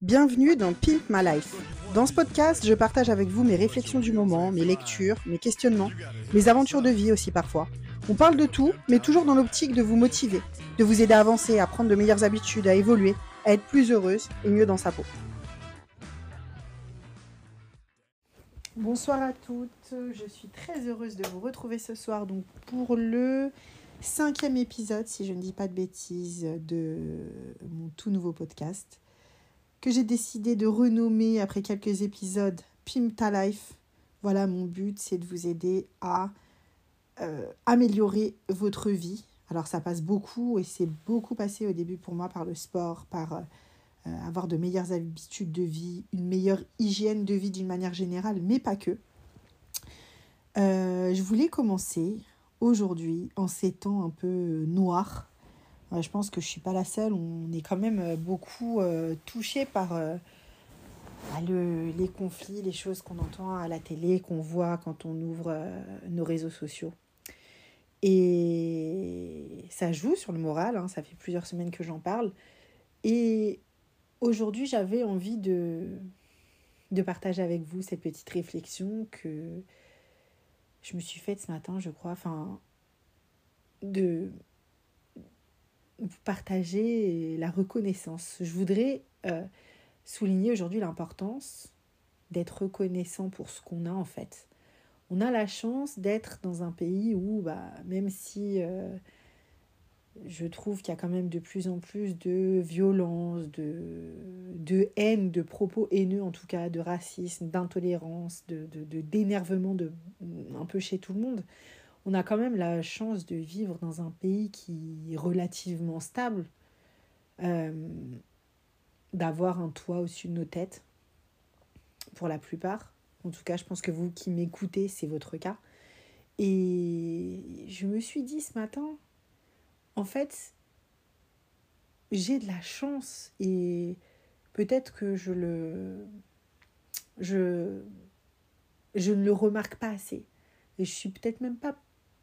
Bienvenue dans Pimp My Life. Dans ce podcast, je partage avec vous mes réflexions du moment, mes lectures, mes questionnements, mes aventures de vie aussi parfois. On parle de tout, mais toujours dans l'optique de vous motiver, de vous aider à avancer, à prendre de meilleures habitudes, à évoluer, à être plus heureuse et mieux dans sa peau. Bonsoir à toutes, je suis très heureuse de vous retrouver ce soir donc pour le cinquième épisode, si je ne dis pas de bêtises, de mon tout nouveau podcast que j'ai décidé de renommer après quelques épisodes Pimp Ta Life. Voilà, mon but, c'est de vous aider à euh, améliorer votre vie. Alors ça passe beaucoup et c'est beaucoup passé au début pour moi par le sport, par euh, avoir de meilleures habitudes de vie, une meilleure hygiène de vie d'une manière générale, mais pas que. Euh, je voulais commencer aujourd'hui en ces temps un peu noirs je pense que je suis pas la seule. On est quand même euh, beaucoup euh, touché par euh, bah, le, les conflits, les choses qu'on entend à la télé, qu'on voit quand on ouvre nos réseaux sociaux. Et ça joue sur le moral, hein, ça fait plusieurs semaines que j'en parle. Et aujourd'hui, j'avais envie de, de partager avec vous cette petite réflexion que je me suis faite ce matin, je crois. Enfin, de partager la reconnaissance. Je voudrais euh, souligner aujourd'hui l'importance d'être reconnaissant pour ce qu'on a en fait. On a la chance d'être dans un pays où, bah, même si euh, je trouve qu'il y a quand même de plus en plus de violence, de, de haine, de propos haineux en tout cas, de racisme, d'intolérance, de, d'énervement un peu chez tout le monde, on a quand même la chance de vivre dans un pays qui est relativement stable, euh, d'avoir un toit au-dessus de nos têtes, pour la plupart. En tout cas, je pense que vous qui m'écoutez, c'est votre cas. Et je me suis dit ce matin, en fait, j'ai de la chance et peut-être que je le je je ne le remarque pas assez et je suis peut-être même pas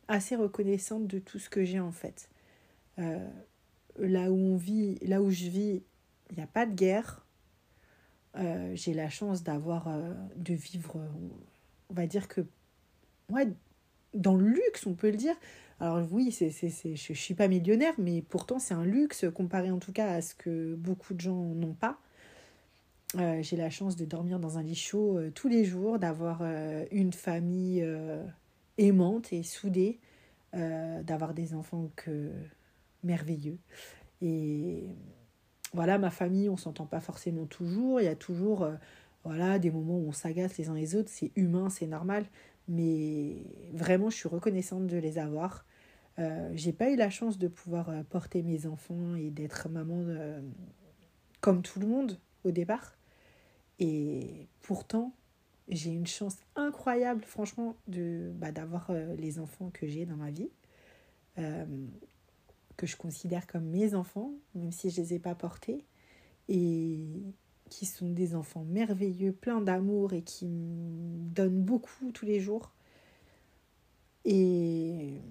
assez reconnaissante de tout ce que j'ai en fait. Euh, là où on vit, là où je vis, il n'y a pas de guerre. Euh, j'ai la chance d'avoir, euh, de vivre, on va dire que, ouais, dans le luxe, on peut le dire. Alors oui, c'est, c'est, c'est, je ne suis pas millionnaire, mais pourtant c'est un luxe comparé en tout cas à ce que beaucoup de gens n'ont pas. j'ai la chance de dormir dans un lit chaud tous les jours, d'avoir une famille aimante et soudée, euh, d'avoir des enfants que merveilleux. Et voilà, ma famille, on s'entend pas forcément toujours. Il y a toujours euh, voilà, des moments où on s'agace les uns les autres. C'est humain, c'est normal. Mais vraiment, je suis reconnaissante de les avoir. Euh, j'ai pas eu la chance de pouvoir porter mes enfants et d'être maman comme tout le monde au départ. Et pourtant, j'ai une chance incroyable, franchement, de bah, d'avoir euh, les enfants que j'ai dans ma vie, euh, que je considère comme mes enfants, même si je ne les ai pas portés, et qui sont des enfants merveilleux, pleins d'amour et qui me donnent beaucoup tous les jours. Et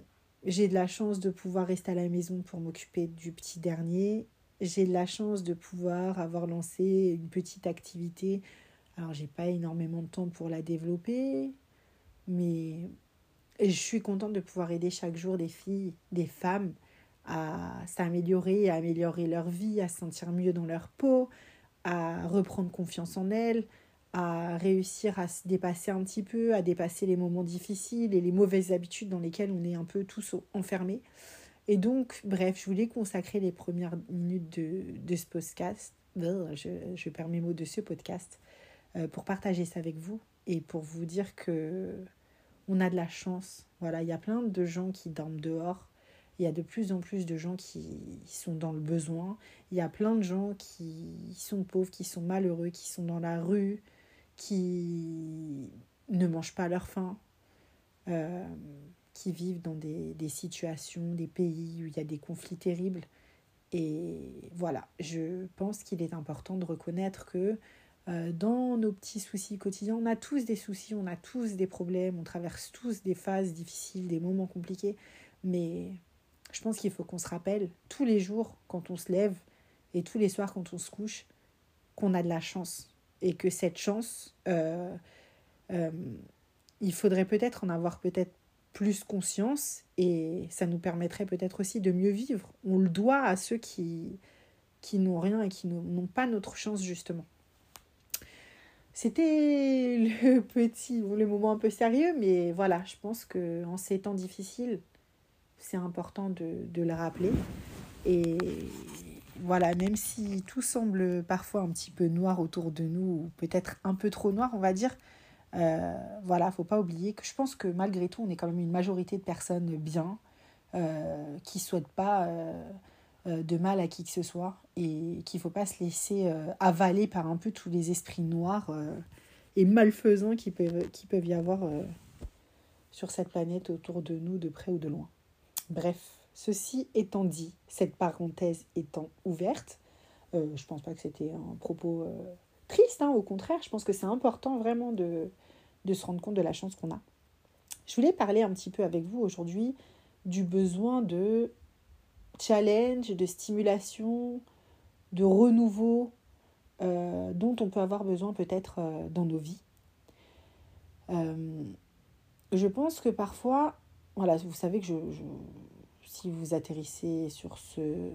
j'ai de la chance de pouvoir rester à la maison pour m'occuper du petit dernier. J'ai de la chance de pouvoir avoir lancé une petite activité alors, j'ai pas énormément de temps pour la développer, mais je suis contente de pouvoir aider chaque jour des filles, des femmes à s'améliorer, à améliorer leur vie, à se sentir mieux dans leur peau, à reprendre confiance en elles, à réussir à se dépasser un petit peu, à dépasser les moments difficiles et les mauvaises habitudes dans lesquelles on est un peu tous enfermés. Et donc, bref, je voulais consacrer les premières minutes de, de ce podcast, je, je perds mes mots de ce podcast, pour partager ça avec vous et pour vous dire que on a de la chance. Voilà, il y a plein de gens qui dorment dehors. Il y a de plus en plus de gens qui sont dans le besoin. Il y a plein de gens qui sont pauvres, qui sont malheureux, qui sont dans la rue, qui ne mangent pas leur faim, euh, qui vivent dans des, des situations, des pays où il y a des conflits terribles. Et voilà, je pense qu'il est important de reconnaître que euh, dans nos petits soucis quotidiens. On a tous des soucis, on a tous des problèmes, on traverse tous des phases difficiles, des moments compliqués. Mais je pense qu'il faut qu'on se rappelle tous les jours quand on se lève et tous les soirs quand on se couche qu'on a de la chance et que cette chance, euh, euh, il faudrait peut-être en avoir peut-être plus conscience et ça nous permettrait peut-être aussi de mieux vivre. On le doit à ceux qui, qui n'ont rien et qui n'ont pas notre chance justement. C'était le petit, le moment un peu sérieux, mais voilà, je pense que en ces temps difficiles, c'est important de, de, le rappeler. Et voilà, même si tout semble parfois un petit peu noir autour de nous, ou peut-être un peu trop noir, on va dire, euh, voilà, faut pas oublier que je pense que malgré tout, on est quand même une majorité de personnes bien, euh, qui souhaitent pas euh, de mal à qui que ce soit, et qu'il faut pas se laisser avaler par un peu tous les esprits noirs et malfaisants qui peuvent, qui peuvent y avoir sur cette planète autour de nous, de près ou de loin. Bref, ceci étant dit, cette parenthèse étant ouverte, euh, je pense pas que c'était un propos triste, hein, au contraire, je pense que c'est important vraiment de, de se rendre compte de la chance qu'on a. Je voulais parler un petit peu avec vous aujourd'hui du besoin de challenge, de stimulation, de renouveau euh, dont on peut avoir besoin peut-être euh, dans nos vies. Euh, je pense que parfois, voilà, vous savez que je, si vous atterrissez sur, ce,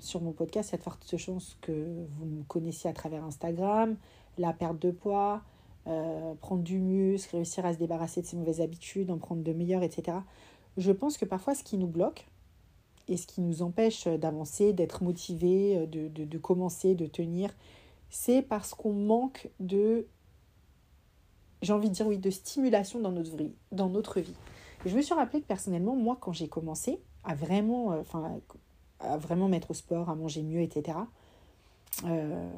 sur mon podcast, il y a de fortes chances que vous me connaissiez à travers Instagram, la perte de poids, prendre du muscle, réussir à se débarrasser de ses mauvaises habitudes, en prendre de meilleures, etc. Je pense que parfois ce qui nous bloque et ce qui nous empêche d'avancer, d'être motivé, de, de, de, commencer, de tenir, c'est parce qu'on manque de, j'ai envie de dire oui, de stimulation dans notre vie. Dans notre vie. Et je me suis rappelé que personnellement, moi, quand j'ai commencé à vraiment, euh, enfin, à vraiment mettre au sport, à manger mieux, etc., euh,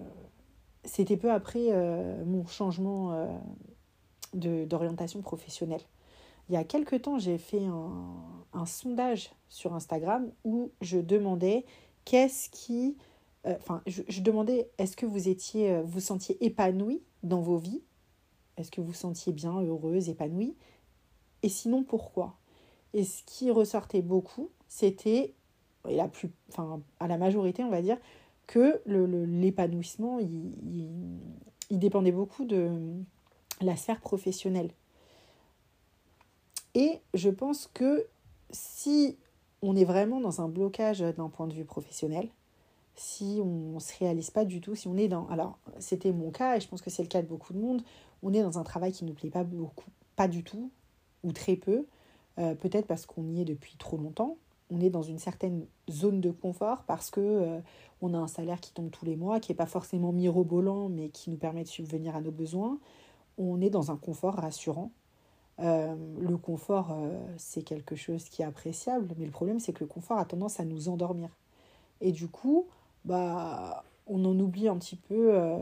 c'était peu après euh, mon changement euh, d'orientation professionnelle. Il y a quelques temps, j'ai fait un, sondage sur Instagram où je demandais qu'est-ce qui... Euh, enfin, je, demandais est-ce que vous étiez, vous sentiez épanoui dans vos vies? Est-ce que vous sentiez bien, heureuse, épanouie? Et sinon, pourquoi? Et ce qui ressortait beaucoup, c'était, la plus, enfin, à la majorité, on va dire, que l'épanouissement, le, il, il, dépendait beaucoup de la sphère professionnelle. Et je pense que si on est vraiment dans un blocage d'un point de vue professionnel, si on ne se réalise pas du tout, si on est dans... Alors, c'était mon cas, et je pense que c'est le cas de beaucoup de monde, on est dans un travail qui ne nous plaît pas beaucoup, pas du tout, ou très peu, euh, peut-être parce qu'on y est depuis trop longtemps, on est dans une certaine zone de confort parce que euh, on a un salaire qui tombe tous les mois, qui n'est pas forcément mirobolant, mais qui nous permet de subvenir à nos besoins. On est dans un confort rassurant. Euh, le confort, euh, c'est quelque chose qui est appréciable, mais le problème, c'est que le confort a tendance à nous endormir. Et du coup, bah, on en oublie un petit peu euh,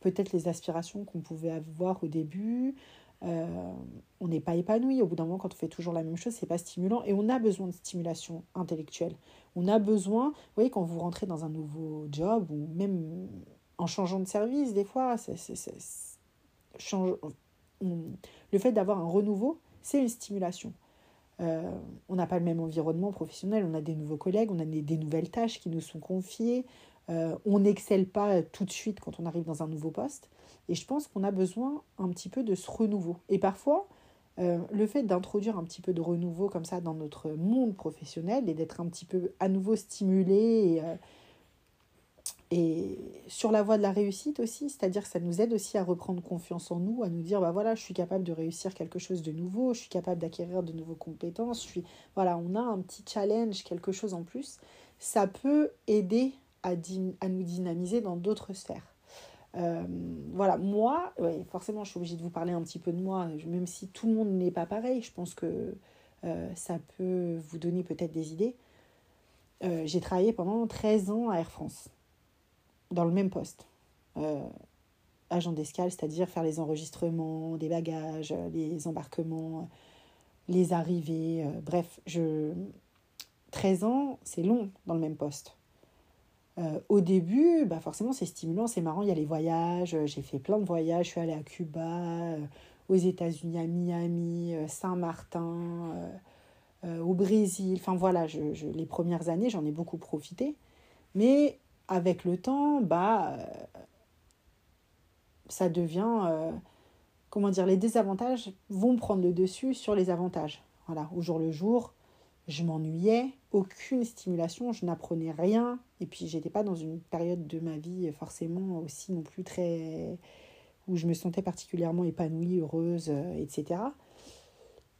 peut-être les aspirations qu'on pouvait avoir au début, on n'est pas épanoui. Au bout d'un moment, quand on fait toujours la même chose, c'est pas stimulant. Et on a besoin de stimulation intellectuelle. On a besoin, vous voyez, quand vous rentrez dans un nouveau job ou même en changeant de service, des fois, c'est, change, le fait d'avoir un renouveau, c'est une stimulation. Euh, on n'a pas le même environnement professionnel, on a des nouveaux collègues, on a des, nouvelles tâches qui nous sont confiées, euh, on n'excelle pas tout de suite quand on arrive dans un nouveau poste. Et je pense qu'on a besoin un petit peu de ce renouveau. Et parfois, euh, le fait d'introduire un petit peu de renouveau comme ça dans notre monde professionnel et d'être un petit peu à nouveau stimulé et sur la voie de la réussite aussi, c'est-à-dire que ça nous aide aussi à reprendre confiance en nous, à nous dire bah voilà, je suis capable de réussir quelque chose de nouveau, je suis capable d'acquérir de nouvelles compétences, je suis voilà, on a un petit challenge, quelque chose en plus, ça peut aider à, nous dynamiser dans d'autres sphères. Euh, voilà, moi, forcément, je suis obligée de vous parler un petit peu de moi, même si tout le monde n'est pas pareil. Je pense que euh, ça peut vous donner peut-être des idées. Euh, j'ai travaillé pendant 13 ans à Air France, dans le même poste. Euh, agent d'escale, c'est-à-dire faire les enregistrements des bagages, les embarquements, les arrivées, bref, je... 13 ans, c'est long dans le même poste. Euh, au début, bah forcément, c'est stimulant, c'est marrant. Il y a les voyages. Euh, j'ai fait plein de voyages. Je suis allée à Cuba, euh, aux États-Unis, à Miami, euh, Saint-Martin, euh, au Brésil. Enfin voilà, je, les premières années, j'en ai beaucoup profité. Mais avec le temps, bah, ça devient, euh, comment dire, les désavantages vont prendre le dessus sur les avantages. Voilà, au jour le jour, je m'ennuyais, aucune stimulation, je n'apprenais rien, et puis j'étais pas dans une période de ma vie forcément aussi non plus très où je me sentais particulièrement épanouie, heureuse, euh, etc.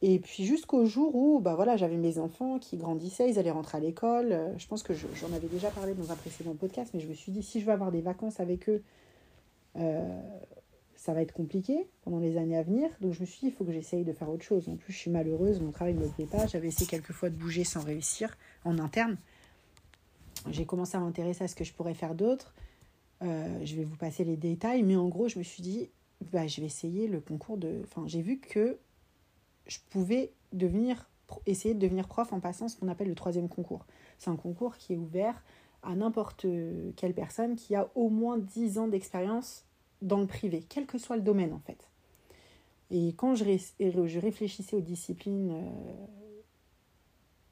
Et puis jusqu'au jour où bah voilà, j'avais mes enfants qui grandissaient, ils allaient rentrer à l'école. Euh, je pense que j'en avais déjà parlé dans un précédent podcast, mais je me suis dit, si je veux avoir des vacances avec eux, euh, ça va être compliqué pendant les années à venir. Donc je me suis dit, il faut que j'essaye de faire autre chose. En plus, je suis malheureuse, mon travail ne me plaît pas. J'avais essayé quelques fois de bouger sans réussir en interne. J'ai commencé à m'intéresser à ce que je pourrais faire d'autre. Euh, je vais vous passer les détails, mais en gros, je me suis dit, bah, je vais essayer le concours de... Enfin, j'ai vu que je pouvais devenir, essayer de devenir prof en passant ce qu'on appelle le troisième concours. C'est un concours qui est ouvert à n'importe quelle personne qui a au moins 10 ans d'expérience dans le privé, quel que soit le domaine en fait. Et quand je, je réfléchissais aux disciplines euh,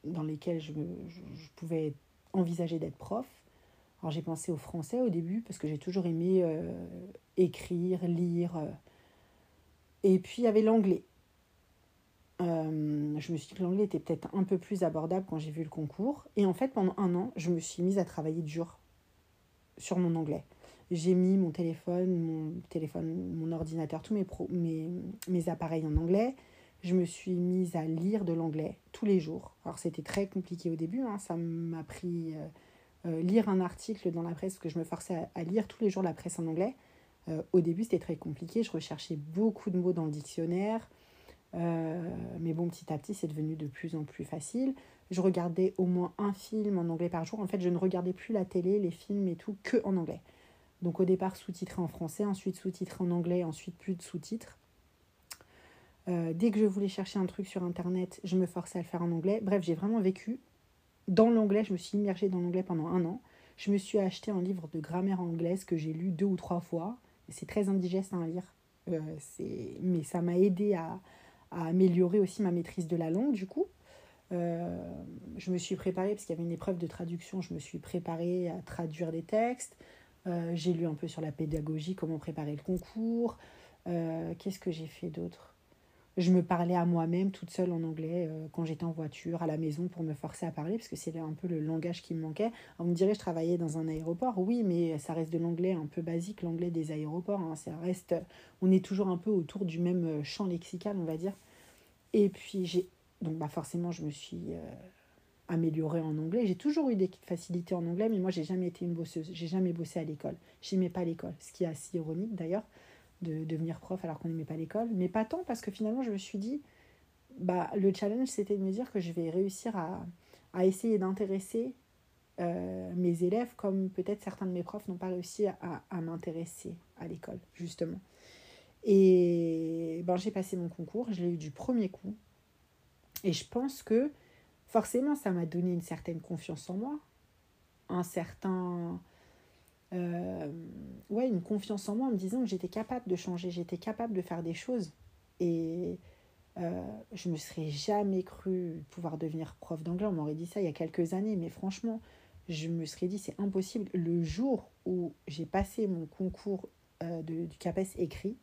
dans lesquelles je, je, pouvais envisager d'être prof, alors j'ai pensé au français au début parce que j'ai toujours aimé euh, écrire, lire. Euh. et puis il y avait l'anglais. Euh, je me suis dit que l'anglais était peut-être un peu plus abordable quand j'ai vu le concours. Et en fait, pendant un an, je me suis mise à travailler dur sur mon anglais. J'ai mis mon téléphone, mon téléphone, mon ordinateur, tous mes, mes, mes appareils en anglais. Je me suis mise à lire de l'anglais tous les jours. Alors c'était très compliqué au début, hein. ça m'a pris euh, euh, lire un article dans la presse, parce que je me forçais à, lire tous les jours la presse en anglais. au début c'était très compliqué, je recherchais beaucoup de mots dans le dictionnaire. Euh, mais bon, petit à petit, c'est devenu de plus en plus facile. Je regardais au moins un film en anglais par jour. En fait, je ne regardais plus la télé, les films et tout, que en anglais. Donc au départ, sous-titré en français, ensuite sous-titré en anglais, ensuite plus de sous-titres. Euh, dès que je voulais chercher un truc sur Internet, je me forçais à le faire en anglais. Bref, j'ai vraiment vécu dans l'anglais. Je me suis immergée dans l'anglais pendant un an. Je me suis acheté un livre de grammaire anglaise que j'ai lu deux ou trois fois. C'est très indigeste à lire. Euh, mais ça m'a aidé à, à améliorer aussi ma maîtrise de la langue du coup. Euh, je me suis préparée, parce qu'il y avait une épreuve de traduction, je me suis préparée à traduire des textes. Euh, j'ai lu un peu sur la pédagogie, comment préparer le concours. Euh, qu'est-ce que j'ai fait d'autre? Je me parlais à moi-même toute seule en anglais quand j'étais en voiture, à la maison, pour me forcer à parler, parce que c'est un peu le langage qui me manquait. On me dirait, je travaillais dans un aéroport. Oui, mais ça reste de l'anglais un peu basique, l'anglais des aéroports. Hein. Ça reste, on est toujours un peu autour du même champ lexical, on va dire. Et puis j'ai donc bah forcément je me suis euh, améliorée en anglais. J'ai toujours eu des facilités en anglais, mais moi j'ai jamais été une bosseuse. J'ai jamais bossé à l'école. J'aimais pas l'école, ce qui est assez ironique d'ailleurs de devenir prof alors qu'on n'aimait pas l'école. Mais pas tant parce que finalement je me suis dit bah le challenge c'était de me dire que je vais réussir à, essayer d'intéresser euh, mes élèves comme peut-être certains de mes profs n'ont pas réussi à, à m'intéresser à l'école justement. Et ben, j'ai passé mon concours, je l'ai eu du premier coup. Et je pense que forcément, ça m'a donné une certaine confiance en moi, un certain... Ouais, une confiance en moi en me disant que j'étais capable de changer, j'étais capable de faire des choses. Et euh, je me serais jamais cru pouvoir devenir prof d'anglais. On m'aurait dit ça il y a quelques années, mais franchement, je me serais dit c'est impossible. Le jour où j'ai passé mon concours euh, de, du CAPES écrit,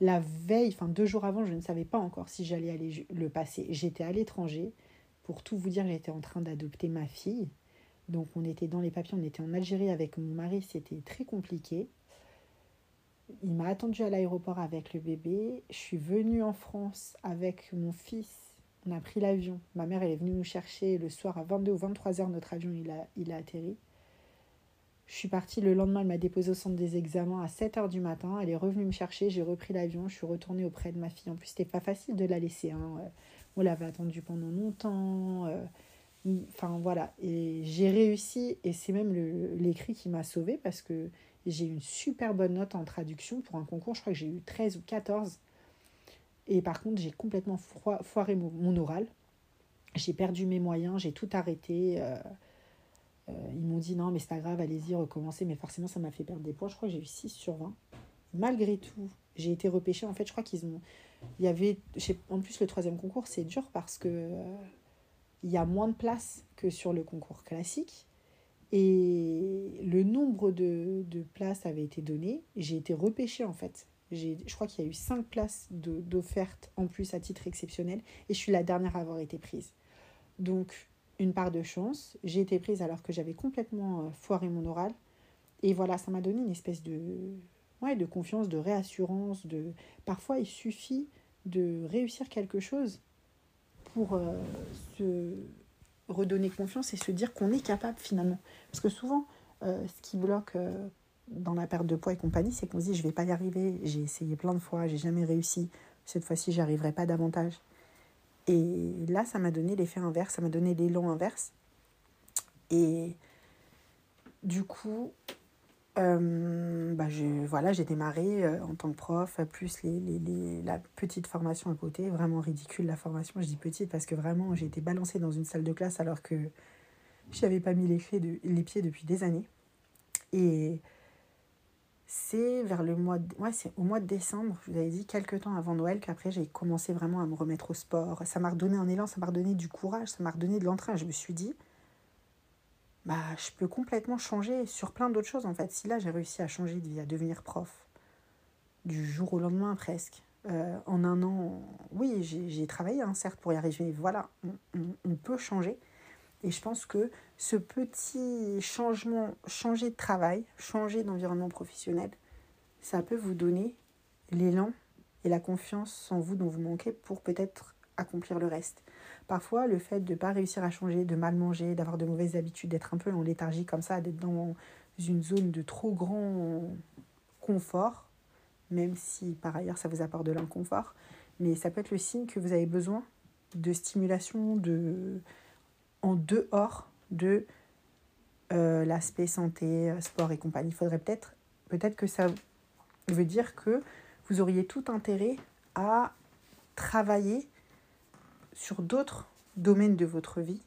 la veille, enfin deux jours avant, je ne savais pas encore si j'allais aller le passer. J'étais à l'étranger. Pour tout vous dire, j'étais en train d'adopter ma fille. Donc on était dans les papiers, on était en Algérie avec mon mari, c'était très compliqué. Il m'a attendu à l'aéroport avec le bébé. Je suis venue en France avec mon fils. On a pris l'avion. Ma mère, elle est venue nous chercher le soir à 22 ou 23 heures. Notre avion, il a, il a atterri. Je suis partie le lendemain, elle m'a déposé au centre des examens à 7h du matin. Elle est revenue me chercher, j'ai repris l'avion, je suis retournée auprès de ma fille. En plus, c'était pas facile de la laisser. Hein. On l'avait attendue pendant longtemps. Enfin voilà, et j'ai réussi, et c'est même l'écrit qui m'a sauvée parce que j'ai eu une super bonne note en traduction pour un concours. Je crois que j'ai eu 13 ou 14. Et par contre, j'ai complètement foiré mon, oral. J'ai perdu mes moyens, j'ai tout arrêté. Euh, euh, ils m'ont dit non, mais c'est pas grave, allez-y, recommencez. Mais forcément, ça m'a fait perdre des points. Je crois que j'ai eu 6 sur 20. Malgré tout, j'ai été repêchée. En fait, je crois qu'ils ont. Il y avait. En plus, le troisième concours, c'est dur parce que. Euh, il y a moins de place que sur le concours classique. Et le nombre de, de places avait été donné. J'ai été repêchée en fait. Je crois qu'il y a eu cinq places d'offertes en plus à titre exceptionnel. Et je suis la dernière à avoir été prise. Donc, une part de chance. J'ai été prise alors que j'avais complètement euh, foiré mon oral. Et voilà, ça m'a donné une espèce de, ouais, de confiance, de réassurance. De... Parfois, il suffit de réussir quelque chose pour euh, se redonner confiance et se dire qu'on est capable finalement. Parce que souvent, euh, ce qui bloque euh, dans la perte de poids et compagnie, c'est qu'on se dit je vais pas y arriver, j'ai essayé plein de fois, j'ai jamais réussi, cette fois-ci j'arriverai pas davantage. Et là, ça m'a donné l'effet inverse, ça m'a donné l'élan inverse. Et du coup, euh, bah je, voilà, j'ai démarré euh, en tant que prof, plus les, les, les, la petite formation à côté, vraiment ridicule la formation, je dis petite parce que vraiment j'ai été balancée dans une salle de classe alors que je n'avais pas mis les, de, les pieds depuis des années. Et c'est vers le mois de, ouais, c'est au mois de décembre, je vous avais dit quelques temps avant Noël qu'après j'ai commencé vraiment à me remettre au sport. Ça m'a redonné un élan, ça m'a redonné du courage, ça m'a redonné de l'entrain. Je me suis dit, bah, je peux complètement changer sur plein d'autres choses en fait. Si là j'ai réussi à changer de vie, à devenir prof, du jour au lendemain presque, euh, en un an, oui, j'ai travaillé hein, certes pour y arriver, voilà, on, on, peut changer. Et je pense que ce petit changement, changer de travail, changer d'environnement professionnel, ça peut vous donner l'élan et la confiance en vous dont vous manquez pour peut-être accomplir le reste. Parfois, le fait de ne pas réussir à changer, de mal manger, d'avoir de mauvaises habitudes, d'être un peu en léthargie comme ça, d'être dans une zone de trop grand confort, même si par ailleurs ça vous apporte de l'inconfort, mais ça peut être le signe que vous avez besoin de stimulation de, en dehors de euh, l'aspect santé, sport et compagnie. Il faudrait peut-être peut-être que ça veut dire que vous auriez tout intérêt à travailler sur d'autres domaines de votre vie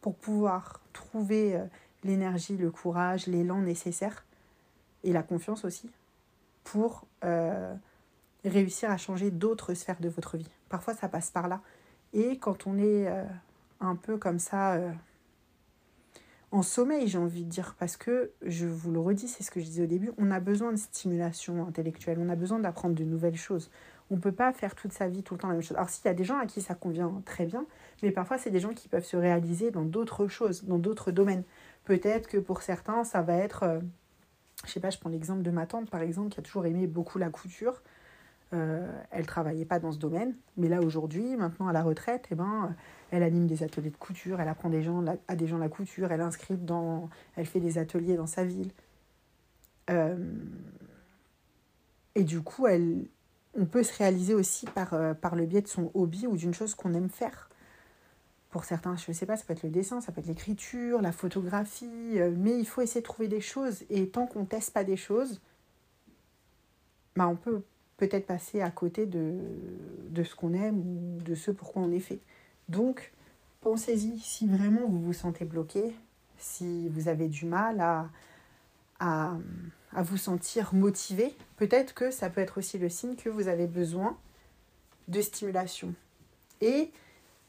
pour pouvoir trouver euh, l'énergie, le courage, l'élan nécessaire et la confiance aussi pour euh, réussir à changer d'autres sphères de votre vie. Parfois, ça passe par là. Et quand on est euh, un peu comme ça, en sommeil, j'ai envie de dire, parce que, je vous le redis, c'est ce que je disais au début, on a besoin de stimulation intellectuelle, on a besoin d'apprendre de nouvelles choses. On ne peut pas faire toute sa vie tout le temps la même chose. Alors s'il y a des gens à qui ça convient très bien, mais parfois c'est des gens qui peuvent se réaliser dans d'autres choses, dans d'autres domaines. Peut-être que pour certains, ça va être, euh, je sais pas, je prends l'exemple de ma tante par exemple, qui a toujours aimé beaucoup la couture. Euh, elle travaillait pas dans ce domaine, mais là aujourd'hui, maintenant à la retraite, eh ben, elle anime des ateliers de couture, elle apprend des gens, à des gens la couture, elle inscrit dans, elle fait des ateliers dans sa ville. Euh, et du coup, elle, on peut se réaliser aussi par, euh, par le biais de son hobby ou d'une chose qu'on aime faire. Pour certains, je ne sais pas, ça peut être le dessin, ça peut être l'écriture, la photographie, euh, mais il faut essayer de trouver des choses. Et tant qu'on ne teste pas des choses, bah on peut peut-être passer à côté de, ce qu'on aime ou de ce pourquoi on est fait. Donc, pensez-y, si vraiment vous vous sentez bloqué, si vous avez du mal à à vous sentir motivé, peut-être que ça peut être aussi le signe que vous avez besoin de stimulation. Et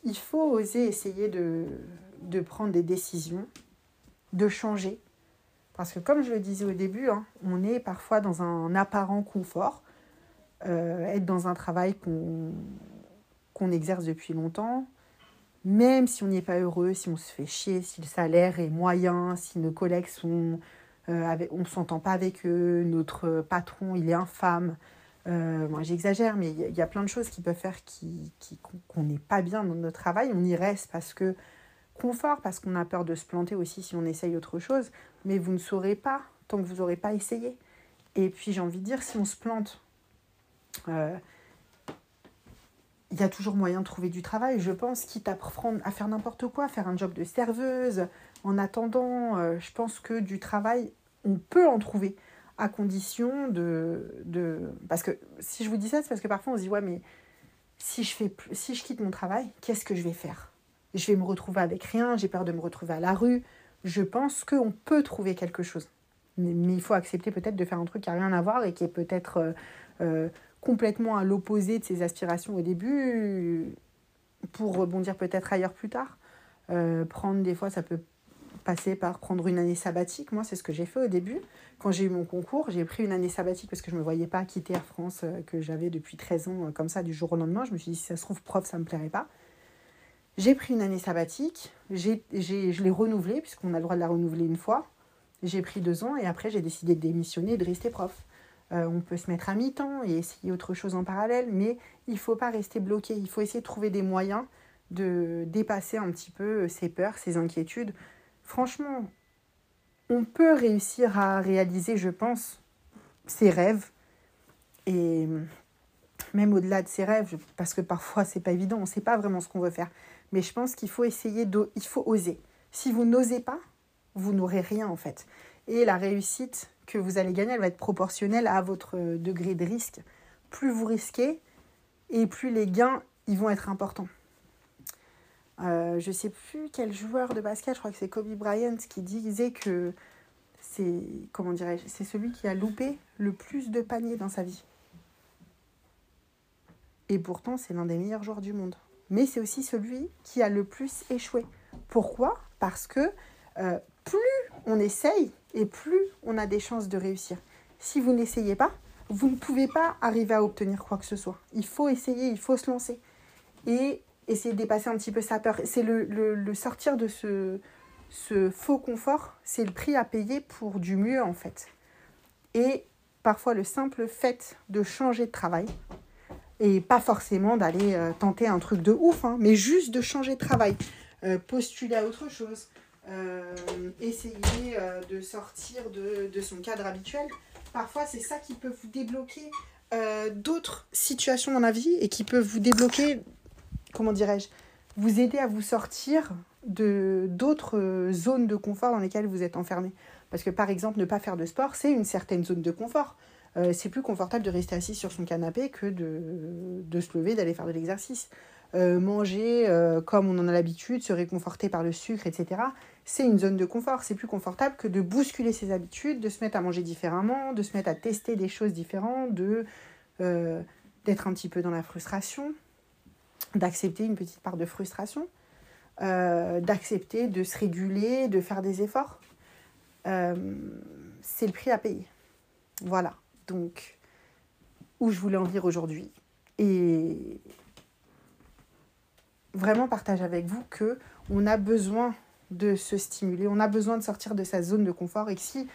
il faut oser essayer de, de prendre des décisions, de changer. Parce que comme je le disais au début, hein, on est parfois dans un apparent confort, euh, être dans un travail qu'on exerce depuis longtemps, même si on n'y est pas heureux, si on se fait chier, si le salaire est moyen, si nos collègues sont euh, on ne s'entend pas avec eux, notre patron, il est infâme. Euh, moi, j'exagère, mais il y, a plein de choses qui peuvent faire qu'on n'est pas bien dans notre travail. On y reste parce que confort, parce qu'on a peur de se planter aussi si on essaye autre chose, mais vous ne saurez pas tant que vous n'aurez pas essayé. Et puis, j'ai envie de dire, si on se plante, euh, il y a toujours moyen de trouver du travail, je pense, quitte à, à faire n'importe quoi, faire un job de serveuse. En attendant, je pense que du travail, on peut en trouver à condition de, de... Parce que si je vous dis ça, c'est parce que parfois on se dit, ouais, mais si je, fais, si je quitte mon travail, qu'est-ce que je vais faire? Je vais me retrouver avec rien, j'ai peur de me retrouver à la rue. Je pense qu'on peut trouver quelque chose. Mais, il faut accepter peut-être de faire un truc qui n'a rien à voir et qui est peut-être euh, euh, complètement à l'opposé de ses aspirations au début pour rebondir peut-être ailleurs plus tard. Euh, prendre des fois, ça peut passer par prendre une année sabbatique. Moi, c'est ce que j'ai fait au début. Quand j'ai eu mon concours, j'ai pris une année sabbatique parce que je ne me voyais pas quitter Air France euh, que j'avais depuis 13 ans, euh, comme ça, du jour au lendemain. Je me suis dit, si ça se trouve, prof, ça ne me plairait pas. J'ai pris une année sabbatique, j'ai, j'ai, je l'ai renouvelée, puisqu'on a le droit de la renouveler une fois. J'ai pris deux ans et après, j'ai décidé de démissionner et de rester prof. Euh, on peut se mettre à mi-temps et essayer autre chose en parallèle, mais il ne faut pas rester bloqué. Il faut essayer de trouver des moyens de dépasser un petit peu ses peurs, ses inquiétudes. Franchement, on peut réussir à réaliser, je pense, ses rêves. Et même au-delà de ses rêves, parce que parfois c'est pas évident, on ne sait pas vraiment ce qu'on veut faire. Mais je pense qu'il faut essayer, il faut oser. Si vous n'osez pas, vous n'aurez rien en fait. Et la réussite que vous allez gagner, elle va être proportionnelle à votre degré de risque. Plus vous risquez, et plus les gains, ils vont être importants. Euh, je ne sais plus quel joueur de basket, je crois que c'est Kobe Bryant qui disait que c'est comment dirais-je, c'est celui qui a loupé le plus de paniers dans sa vie. Et pourtant, c'est l'un des meilleurs joueurs du monde. Mais c'est aussi celui qui a le plus échoué. Pourquoi? Parce que euh, plus on essaye et plus on a des chances de réussir. Si vous n'essayez pas, vous ne pouvez pas arriver à obtenir quoi que ce soit. Il faut essayer, il faut se lancer. Et essayer de dépasser un petit peu sa peur. C'est le, le, sortir de ce, ce faux confort, c'est le prix à payer pour du mieux en fait. Et parfois le simple fait de changer de travail, et pas forcément d'aller euh, tenter un truc de ouf, hein, mais juste de changer de travail, euh, postuler à autre chose, euh, essayer de sortir de, de, son cadre habituel, parfois c'est ça qui peut vous débloquer d'autres situations dans la vie et qui peut vous débloquer comment dirais-je, vous aider à vous sortir de d'autres zones de confort dans lesquelles vous êtes enfermé. Parce que par exemple, ne pas faire de sport, c'est une certaine zone de confort. Euh, c'est plus confortable de rester assis sur son canapé que de, se lever, d'aller faire de l'exercice. Euh, manger euh, comme on en a l'habitude, se réconforter par le sucre, etc. C'est une zone de confort. C'est plus confortable que de bousculer ses habitudes, de se mettre à manger différemment, de se mettre à tester des choses différentes, de d'être un petit peu dans la frustration d'accepter une petite part de frustration, euh, d'accepter de se réguler, de faire des efforts. Euh, c'est le prix à payer. Voilà, donc où je voulais en venir aujourd'hui. Et vraiment partage avec vous que on a besoin de se stimuler, on a besoin de sortir de sa zone de confort et que si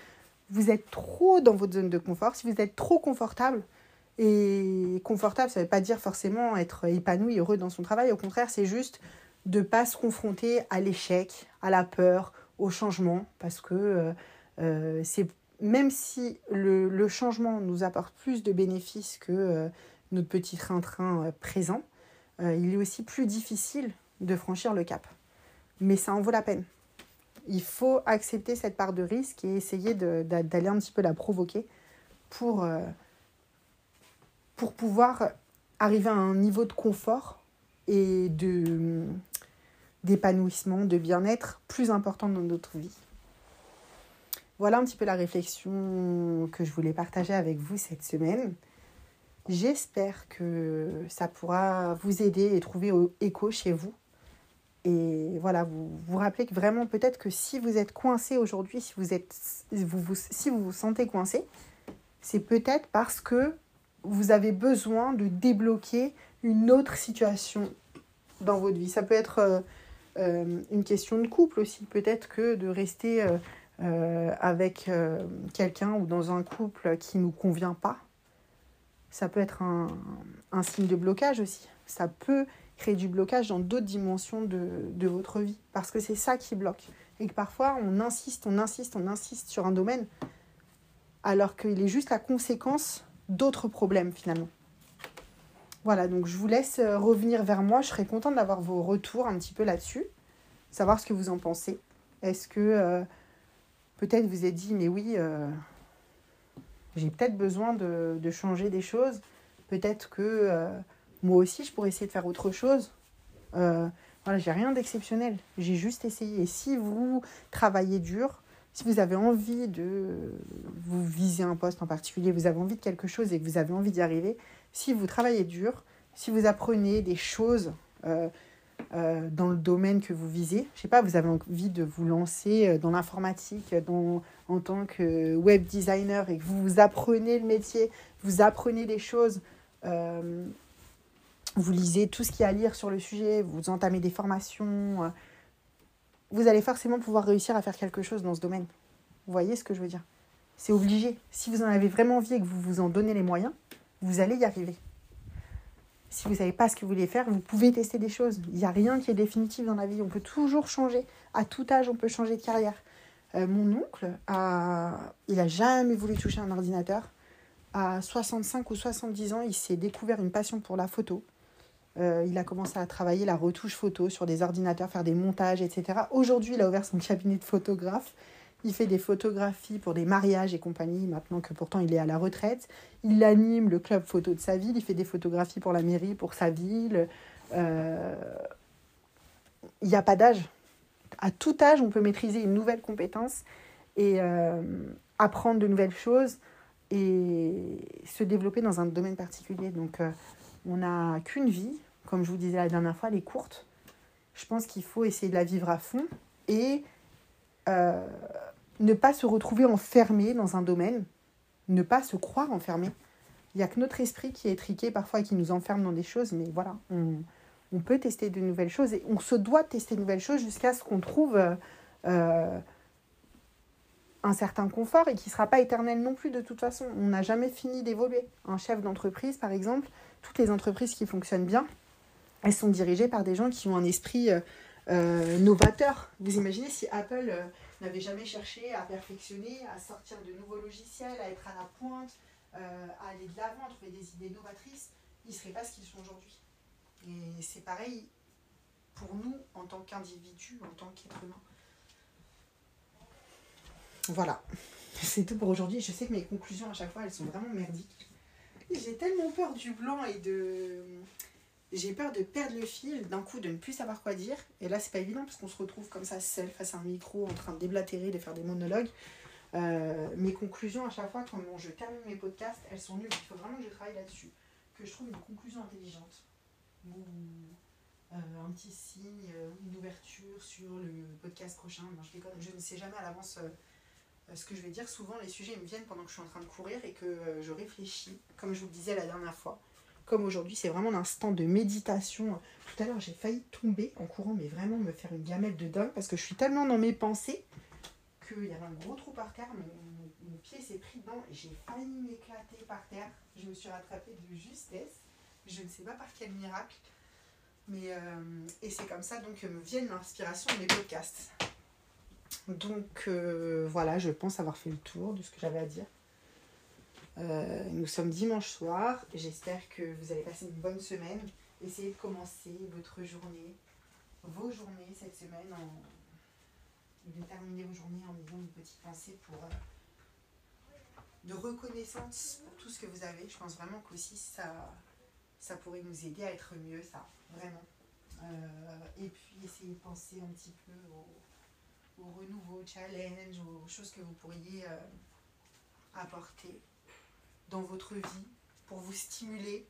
vous êtes trop dans votre zone de confort, si vous êtes trop confortable, et confortable, ça ne veut pas dire forcément être épanoui, heureux dans son travail. Au contraire, c'est juste de ne pas se confronter à l'échec, à la peur, au changement. Parce que euh, euh, même si le, le, changement nous apporte plus de bénéfices que euh, notre petit train-train présent, il est aussi plus difficile de franchir le cap. Mais ça en vaut la peine. Il faut accepter cette part de risque et essayer d'aller un petit peu la provoquer pour pour pouvoir arriver à un niveau de confort et de d'épanouissement, de bien-être plus important dans notre vie. Voilà un petit peu la réflexion que je voulais partager avec vous cette semaine. J'espère que ça pourra vous aider et trouver écho chez vous. Et voilà, vous vous rappelez que vraiment peut-être que si vous êtes coincé aujourd'hui, si vous êtes vous, vous, si vous vous sentez coincé, c'est peut-être parce que vous avez besoin de débloquer une autre situation dans votre vie. Ça peut être euh, euh, une question de couple aussi, peut-être que de rester euh, avec quelqu'un ou dans un couple qui ne nous convient pas. Ça peut être un, un, signe de blocage aussi. Ça peut créer du blocage dans d'autres dimensions de, de votre vie, parce que c'est ça qui bloque. Et que parfois, on insiste, on insiste, on insiste sur un domaine, alors qu'il est juste la conséquence d'autres problèmes finalement. Voilà, donc je vous laisse euh, revenir vers moi. Je serais contente d'avoir vos retours un petit peu là-dessus, savoir ce que vous en pensez. Est-ce que euh, peut-être vous êtes dit, mais oui, euh, j'ai peut-être besoin de, de, changer des choses. Peut-être que moi aussi, je pourrais essayer de faire autre chose. voilà, j'ai rien d'exceptionnel. J'ai juste essayé. Et si vous travaillez dur, si vous avez envie de vous viser un poste en particulier, vous avez envie de quelque chose et que vous avez envie d'y arriver, si vous travaillez dur, si vous apprenez des choses, euh, euh, dans le domaine que vous visez. Je sais pas, vous avez envie de vous lancer euh, dans l'informatique en tant que web designer et que vous apprenez le métier, vous apprenez des choses, vous lisez tout ce qu'il y a à lire sur le sujet, vous entamez des formations, vous allez forcément pouvoir réussir à faire quelque chose dans ce domaine. Vous voyez ce que je veux dire? C'est obligé. Si vous en avez vraiment envie et que vous vous en donnez les moyens, vous allez y arriver. Si vous ne savez pas ce que vous voulez faire, vous pouvez tester des choses. Il n'y a rien qui est définitif dans la vie. On peut toujours changer. À tout âge, on peut changer de carrière. Euh, mon oncle, a, il n'a jamais voulu toucher un ordinateur. À 65 ou 70 ans, il s'est découvert une passion pour la photo. Euh, il a commencé à travailler la retouche photo sur des ordinateurs, faire des montages, etc. Aujourd'hui, il a ouvert son cabinet de photographe. Il fait des photographies pour des mariages et compagnie, maintenant que pourtant il est à la retraite. Il anime le club photo de sa ville, il fait des photographies pour la mairie, pour sa ville. Euh, il n'y a pas d'âge. À tout âge, on peut maîtriser une nouvelle compétence et euh, apprendre de nouvelles choses et se développer dans un domaine particulier. Donc, on n'a qu'une vie, comme je vous disais la dernière fois, elle est courte. Je pense qu'il faut essayer de la vivre à fond et ne pas se retrouver enfermé dans un domaine, ne pas se croire enfermé. Il n'y a que notre esprit qui est étriqué parfois et qui nous enferme dans des choses, mais voilà, on, peut tester de nouvelles choses et on se doit tester de nouvelles choses jusqu'à ce qu'on trouve euh, un certain confort et qui ne sera pas éternel non plus de toute façon. On n'a jamais fini d'évoluer. Un chef d'entreprise, par exemple, toutes les entreprises qui fonctionnent bien, elles sont dirigées par des gens qui ont un esprit euh, euh, novateur. Vous imaginez si Apple n'avaient jamais cherché à perfectionner, à sortir de nouveaux logiciels, à être à la pointe, euh, à aller de l'avant, à trouver des idées novatrices, ils ne seraient pas ce qu'ils sont aujourd'hui. Et c'est pareil pour nous en tant qu'individus, en tant qu'être humain. Voilà, c'est tout pour aujourd'hui. Je sais que mes conclusions à chaque fois, elles sont vraiment merdiques. J'ai tellement peur du blanc et de j'ai peur de perdre le fil, d'un coup de ne plus savoir quoi dire. Et là, c'est pas évident parce qu'on se retrouve comme ça seul face à un micro en train de déblatérer, de faire des monologues. Euh, mes conclusions à chaque fois, quand je termine mes podcasts, elles sont nulles. Il faut vraiment que je travaille là-dessus. Que je trouve une conclusion intelligente. Ou euh, un petit signe, euh, une ouverture sur le podcast prochain. je, je ne sais jamais à l'avance ce que je vais dire. Souvent, les sujets me viennent pendant que je suis en train de courir et que je réfléchis, comme je vous le disais la dernière fois comme aujourd'hui, c'est vraiment l'instant de méditation. Tout à l'heure, j'ai failli tomber en courant, mais vraiment me faire une gamelle de dingue parce que je suis tellement dans mes pensées qu'il y avait un gros trou par terre. Mon, pied s'est pris dedans et j'ai failli m'éclater par terre. Je me suis rattrapée de justesse. Je ne sais pas par quel miracle. Mais, euh, et c'est comme ça donc que me viennent l'inspiration de mes podcasts. Donc euh, voilà, je pense avoir fait le tour de ce que j'avais à dire. Euh, nous sommes dimanche soir. J'espère que vous allez passer une bonne semaine. Essayez de commencer votre journée, vos journées cette semaine, en, de terminer vos journées en ayant une petite pensée pour euh, de reconnaissance pour tout ce que vous avez. Je pense vraiment qu'aussi ça, ça pourrait nous aider à être mieux, ça, vraiment. Euh, et puis essayer de penser un petit peu au, au renouveau, au challenge, aux choses que vous pourriez apporter dans votre vie pour vous stimuler,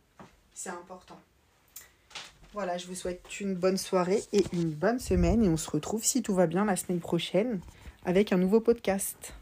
c'est important. Voilà, je vous souhaite une bonne soirée et une bonne semaine et on se retrouve si tout va bien la semaine prochaine avec un nouveau podcast.